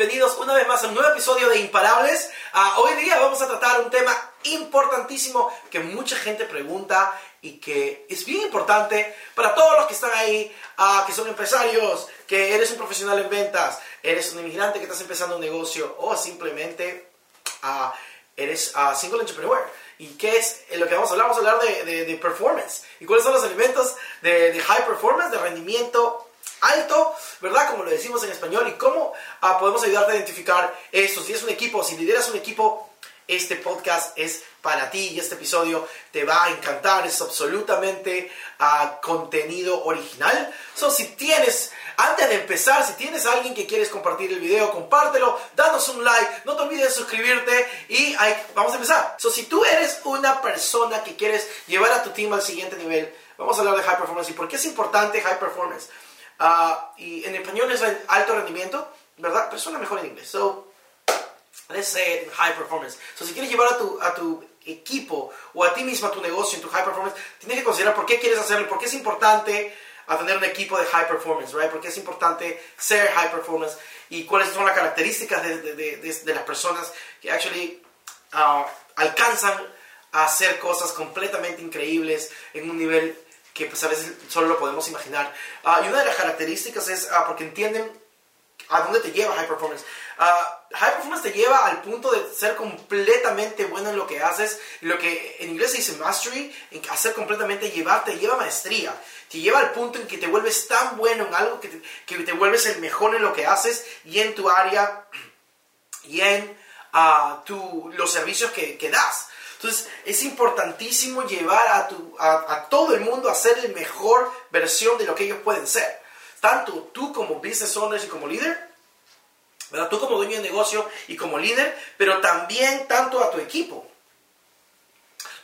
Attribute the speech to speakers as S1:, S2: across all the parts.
S1: Bienvenidos una vez más a un nuevo episodio de Imparables. Uh, hoy día vamos a tratar un tema importantísimo que mucha gente pregunta y que es bien importante para todos los que están ahí, uh, que son empresarios, que eres un profesional en ventas, eres un inmigrante que estás empezando un negocio o simplemente uh, eres single entrepreneur. ¿Y qué es lo que vamos a hablar? Vamos a hablar de, de, de performance. ¿Y cuáles son los elementos de, de high performance, de rendimiento alto, ¿verdad? Como lo decimos en español, y cómo uh, podemos ayudarte a identificar esto. Si es un equipo, si lideras un equipo, este podcast es para ti y este episodio te va a encantar. Es absolutamente uh, contenido original. So, si tienes, antes de empezar, si tienes a alguien que quieres compartir el video, compártelo, danos un like, no te olvides de suscribirte y vamos a empezar. So, si tú eres una persona que quieres llevar a tu team al siguiente nivel, vamos a hablar de high performance y por qué es importante high performance. Uh, y en español es alto rendimiento, ¿verdad? Pero suena mejor en inglés. So, let's say high performance. So, si quieres llevar a tu, a tu equipo o a ti mismo, a tu negocio, en tu high performance, tienes que considerar por qué quieres hacerlo, por qué es importante tener un equipo de high performance, right? Por qué es importante ser high performance y cuáles son las características de, de, de, de las personas que actually uh, alcanzan a hacer cosas completamente increíbles en un nivel que pues a veces solo lo podemos imaginar. Uh, y una de las características es uh, porque entienden a dónde te lleva High Performance. Uh, high Performance te lleva al punto de ser completamente bueno en lo que haces, lo que en inglés se dice mastery, en hacer completamente llevar, te lleva maestría, te lleva al punto en que te vuelves tan bueno en algo que te, que te vuelves el mejor en lo que haces y en tu área y en tu, los servicios que, que das. Entonces es importantísimo llevar a, tu, a, todo el mundo a ser la mejor versión de lo que ellos pueden ser. Tanto tú como business owner y como líder, ¿verdad? tú como dueño de negocio y como líder, pero también tanto a tu equipo.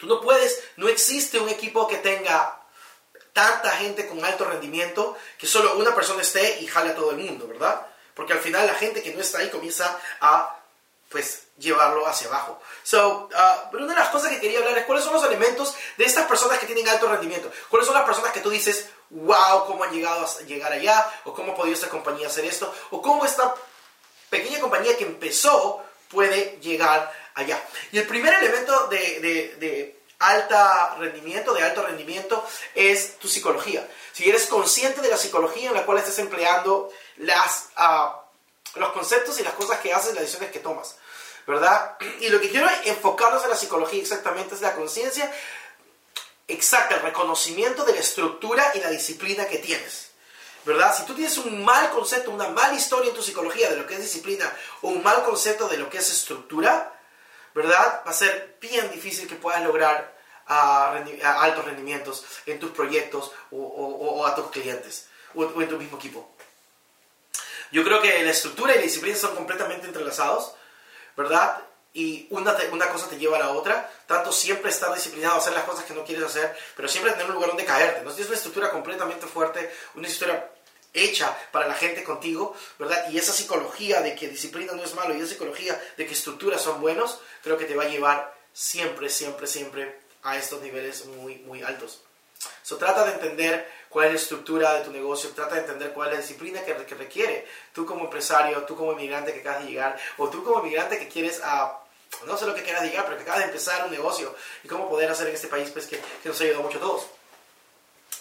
S1: Tú no puedes, no existe un equipo que tenga tanta gente con alto rendimiento que solo una persona esté y jale a todo el mundo, ¿verdad? Porque al final la gente que no está ahí comienza a pues llevarlo hacia abajo. So, uh, pero una de las cosas que quería hablar es cuáles son los elementos de estas personas que tienen alto rendimiento. ¿Cuáles son las personas que tú dices, wow, cómo han llegado a llegar allá? ¿O cómo ha podido esta compañía hacer esto? ¿O cómo esta pequeña compañía que empezó puede llegar allá? Y el primer elemento de, de, de alta rendimiento, de alto rendimiento, es tu psicología. Si eres consciente de la psicología en la cual estás empleando las... Uh, los conceptos y las cosas que haces, las decisiones que tomas, ¿verdad? Y lo que quiero enfocarnos en la psicología exactamente es la conciencia exacta, el reconocimiento de la estructura y la disciplina que tienes. ¿Verdad? Si tú tienes un mal concepto, una mala historia en tu psicología de lo que es disciplina o un mal concepto de lo que es estructura, ¿verdad? Va a ser bien difícil que puedas lograr rendi uh, altos rendimientos en tus proyectos o, a tus clientes o en tu mismo equipo. Yo creo que la estructura y la disciplina son completamente entrelazados, ¿verdad? Y una, te, una cosa te lleva a la otra. Tanto siempre estar disciplinado, hacer las cosas que no quieres hacer, pero siempre tener un lugar donde caerte. No tienes una estructura completamente fuerte, una estructura hecha para la gente contigo, ¿verdad? Y esa psicología de que disciplina no es malo y esa psicología de que estructuras son buenos, creo que te va a llevar siempre, siempre, siempre a estos niveles muy, muy altos. So, trata de entender cuál es la estructura de tu negocio, trata de entender cuál es la disciplina que, que requiere. Tú como empresario, tú como inmigrante que acabas de llegar, o tú como inmigrante que quieres a... No sé lo que quieras llegar, pero que acabas de empezar un negocio y cómo poder hacer en este país pues, que, que nos ayudado mucho a todos.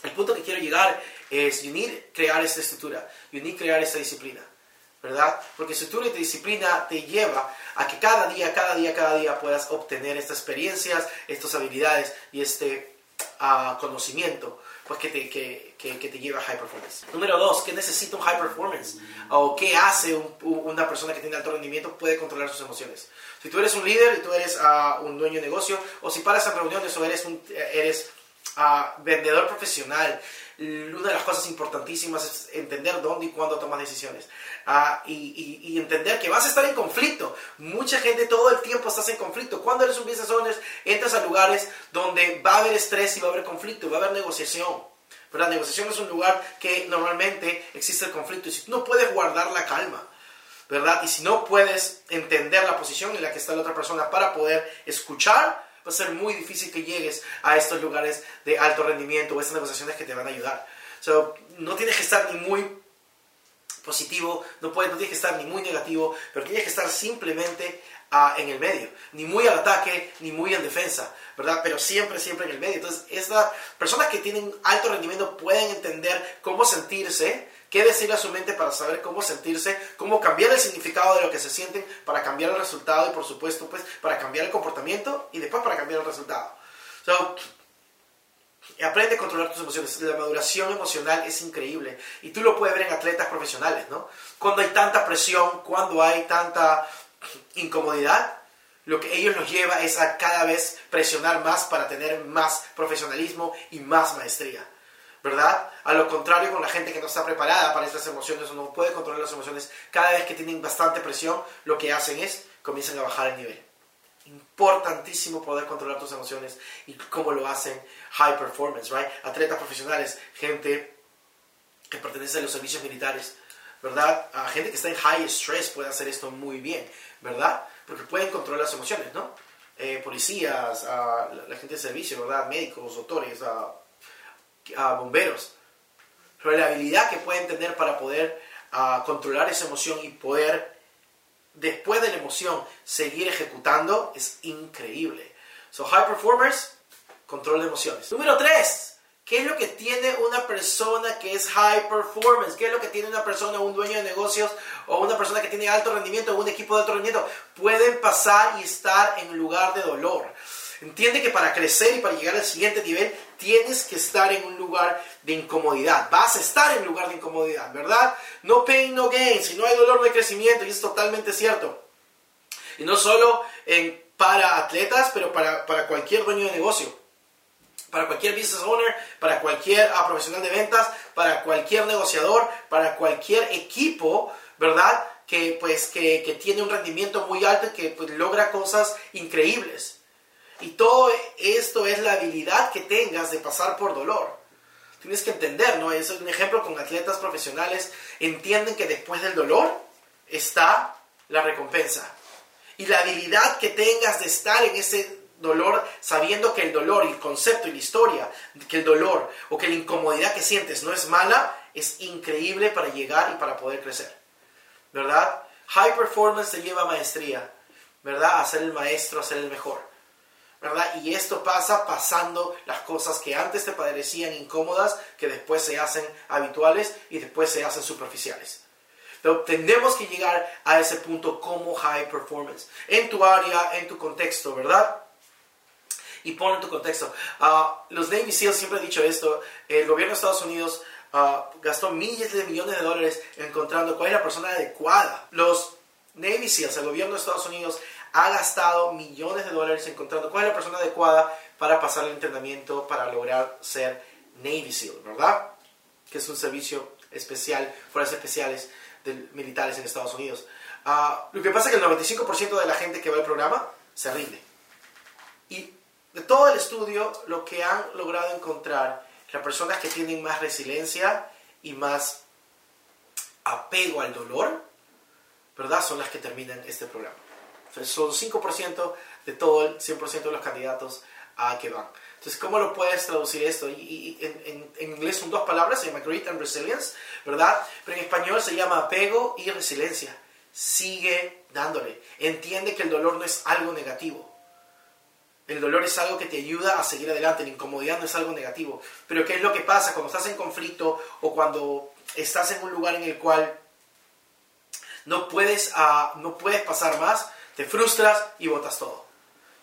S1: El punto que quiero llegar es, need crear esta estructura, need crear esta disciplina, ¿verdad? Porque estructura y disciplina te lleva a que cada día, cada día, cada día puedas obtener estas experiencias, estas habilidades y este uh, conocimiento pues que te, que, que, que, te lleva a high performance. Número dos, ¿qué necesita un high performance? ¿O qué hace un, una persona que tiene alto rendimiento? Puede controlar sus emociones. Si tú eres un líder y tú eres uh, un dueño de negocio, o si paras en reuniones o eres, un, eres ah, vendedor profesional, una de las cosas importantísimas es entender dónde y cuándo tomas decisiones. Ah, y, entender que vas a estar en conflicto. Mucha gente todo el tiempo estás en conflicto. Cuando eres un business owner, entras a lugares donde va a haber estrés y va a haber conflicto, va a haber negociación. La negociación es un lugar que normalmente existe el conflicto y si no puedes guardar la calma, ¿verdad? Y si no puedes entender la posición en la que está la otra persona para poder escuchar, va a ser muy difícil que llegues a estos lugares de alto rendimiento o estas negociaciones que te van a ayudar. So, no tienes que estar ni muy positivo, no, puedes, no tienes que estar ni muy negativo, pero tienes que estar simplemente en el medio, ni muy al ataque, ni muy en defensa, ¿verdad? Pero siempre, siempre en el medio. Entonces, estas personas que tienen alto rendimiento pueden entender cómo sentirse, qué decirle a su mente para saber cómo sentirse, cómo cambiar el significado de lo que se sienten para cambiar el resultado y por supuesto pues para cambiar el comportamiento y después para cambiar el resultado. So, aprende a controlar tus emociones. La maduración emocional es increíble y tú lo puedes ver en atletas profesionales, ¿no? Cuando hay tanta presión, cuando hay tanta incomodidad, lo que ellos los lleva es a cada vez presionar más para tener más profesionalismo y más maestría. ¿verdad? A lo contrario con la gente que no está preparada para estas emociones o no puede controlar las emociones, cada vez que tienen bastante presión, lo que hacen es comienzan a bajar el nivel. Importantísimo poder controlar tus emociones y cómo lo hacen high performance, right? Atletas profesionales, gente que pertenece a los servicios militares, ¿verdad? A gente que está en high stress puede hacer esto muy bien, ¿verdad? Porque pueden controlar las emociones, ¿no? Eh, policías, la, gente de servicio, ¿verdad? Médicos, doctores, a bomberos. Pero la habilidad que pueden tener para poder controlar esa emoción y poder, después de la emoción, seguir ejecutando es increíble. So, high performers, control de emociones. Número 3. ¿Qué es lo que tiene una persona que es high performance? ¿Qué es lo que tiene una persona, un dueño de negocios o una persona que tiene alto rendimiento o un equipo de alto rendimiento? Pueden pasar y estar en lugar de dolor. Entiende que para crecer y para llegar al siguiente nivel tienes que estar en un lugar de incomodidad. Vas a estar en lugar de incomodidad, ¿verdad? No pain, no gain. Si no hay dolor, no hay crecimiento. Y es totalmente cierto. Y no solo en, para atletas, pero para, para cualquier dueño de negocio para cualquier business owner, para cualquier ah, profesional de ventas, para cualquier negociador, para cualquier equipo, ¿verdad? Que, pues, que, que tiene un rendimiento muy alto y que pues, logra cosas increíbles. Y todo esto es la habilidad que tengas de pasar por dolor. Tienes que entender, ¿no? Es un ejemplo con atletas profesionales. Entienden que después del dolor está la recompensa. Y la habilidad que tengas de estar en ese dolor, sabiendo que el dolor, el concepto y la historia, que el dolor o que la incomodidad que sientes no es mala, es increíble para llegar y para poder crecer. ¿Verdad? High performance te lleva a maestría, ¿verdad? A ser el maestro, a ser el mejor. ¿verdad? Y esto pasa pasando las cosas que antes te parecían incómodas, que después se hacen habituales y después se hacen superficiales. Pero tenemos que llegar a ese punto como high performance, en tu área, en tu contexto, ¿verdad? Y pon en tu contexto. Ah, los Navy SEALs siempre han dicho esto, el gobierno de Estados Unidos ah, gastó miles de millones de dólares encontrando cuál es la persona adecuada. Los Navy SEALs, el gobierno de Estados Unidos, ha gastado millones de dólares encontrando cuál es la persona adecuada para pasar el entrenamiento para lograr ser Navy SEAL, ¿verdad? Que es un servicio especial, fuerzas especiales de militares en Estados Unidos. Ah, lo que pasa es que el 95% de la gente que va al programa se rinde. Y de todo el estudio, lo que han logrado encontrar, las personas que tienen más resiliencia y más apego al dolor, ¿verdad? Son las que terminan este programa son 5% de todo el 100% de los candidatos a que van. Entonces, ¿cómo lo puedes traducir esto? En, inglés son dos palabras, se llama grit and resilience, ¿verdad? Pero en español se llama apego y resiliencia. Sigue dándole. Entiende que el dolor no es algo negativo. El dolor es algo que te ayuda a seguir adelante. La incomodidad no es algo negativo. Pero ¿qué es lo que pasa cuando estás en conflicto o cuando estás en un lugar en el cual no puedes, uh, no puedes pasar más? te frustras y botas todo.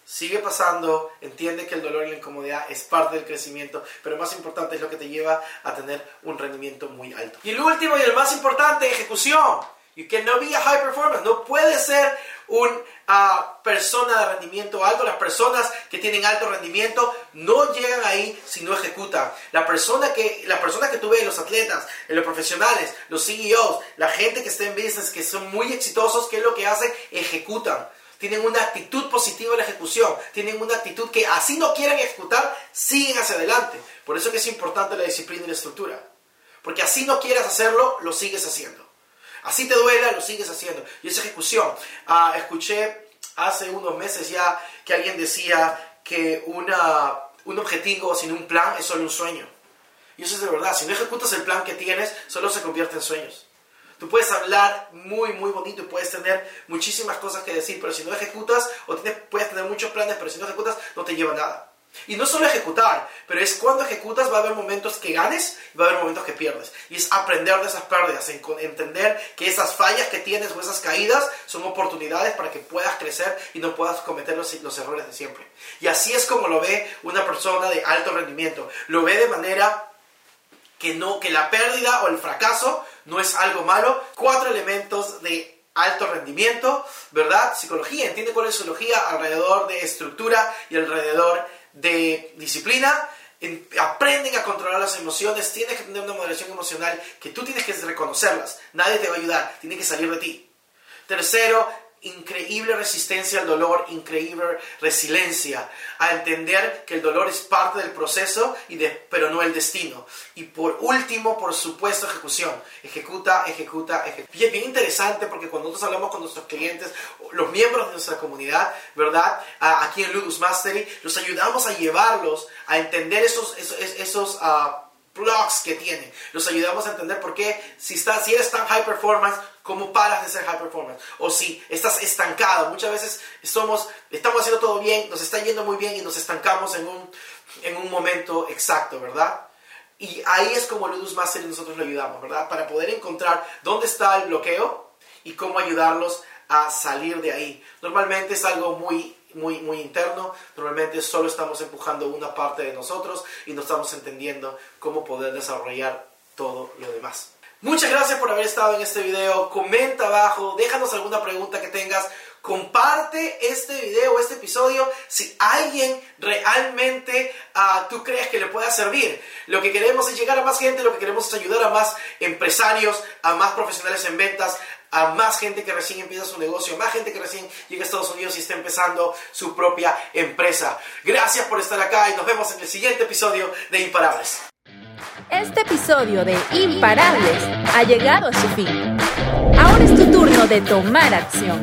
S1: Sigue pasando, entiende que el dolor y la incomodidad es parte del crecimiento, pero más importante es lo que te lleva a tener un rendimiento muy alto. Y el último y el más importante, ejecución. You cannot be a high performer. No puede ser una ah, persona de rendimiento alto. Las personas que tienen alto rendimiento no llegan ahí si no ejecutan. La persona que, la persona que tú ves, los atletas, los profesionales, los CEOs, la gente que está en business, que son muy exitosos, ¿qué es lo que hacen? Ejecutan. Tienen una actitud positiva en la ejecución. Tienen una actitud que así no quieren ejecutar, siguen hacia adelante. Por eso que es importante la disciplina y la estructura. Porque así no quieras hacerlo, lo sigues haciendo. Así te duela, lo sigues haciendo. Y esa ejecución. Ah, escuché hace unos meses ya que alguien decía que una, un objetivo sin un plan es solo un sueño. Y eso es de verdad. Si no ejecutas el plan que tienes, solo se convierte en sueños. Tú puedes hablar muy, muy bonito y puedes tener muchísimas cosas que decir, pero si no ejecutas, o tienes, puedes tener muchos planes, pero si no ejecutas, no te lleva nada. Y no solo ejecutar, pero es cuando ejecutas va a haber momentos que ganes y va a haber momentos que pierdes. Y es aprender de esas pérdidas, entender que esas fallas que tienes o esas caídas son oportunidades para que puedas crecer y no puedas cometer los, errores de siempre. Y así es como lo ve una persona de alto rendimiento. Lo ve de manera que, no, que la pérdida o el fracaso no es algo malo. Cuatro elementos de alto rendimiento, ¿verdad? Psicología, entiende cuál es psicología alrededor de estructura y alrededor de disciplina, aprenden a controlar las emociones, tienes que tener una moderación emocional que tú tienes que reconocerlas, nadie te va a ayudar, tiene que salir de ti. Tercero, increíble resistencia al dolor, increíble resiliencia, a entender que el dolor es parte del proceso, y de, pero no el destino. Y por último, por supuesto, ejecución. Ejecuta, ejecuta, ejecuta. Y es bien interesante porque cuando nosotros hablamos con nuestros clientes, los miembros de nuestra comunidad, ¿verdad? Aquí en Ludus Mastery, los ayudamos a llevarlos a entender esos, esos, esos uh, blocks que tienen. Los ayudamos a entender por qué, si, estás, si eres tan high performance, cómo paras de ser high performance. O si estás estancado. Muchas veces somos, estamos haciendo todo bien, nos está yendo muy bien y nos estancamos en un, en un momento exacto, ¿verdad? Y ahí es como Ludus Master y nosotros lo ayudamos, ¿verdad? Para poder encontrar dónde está el bloqueo y cómo ayudarlos a salir de ahí. Normalmente es algo muy muy, muy interno. Normalmente solo estamos empujando una parte de nosotros y no estamos entendiendo cómo poder desarrollar todo lo demás. Muchas gracias por haber estado en este video. Comenta abajo, déjanos alguna pregunta que tengas. Comparte este video, este episodio, si alguien realmente uh, tú crees que le pueda servir. Lo que queremos es llegar a más gente, lo que queremos es ayudar a más empresarios, a más profesionales en ventas, a más gente que recién empieza su negocio, más gente que recién llega a Estados Unidos y está empezando su propia empresa. Gracias por estar acá y nos vemos en el siguiente episodio de Imparables.
S2: Este episodio de Imparables ha llegado a su fin. Ahora es tu turno de tomar acción.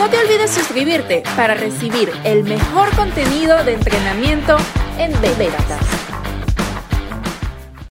S2: No te olvides suscribirte para recibir el mejor contenido de entrenamiento en ventas.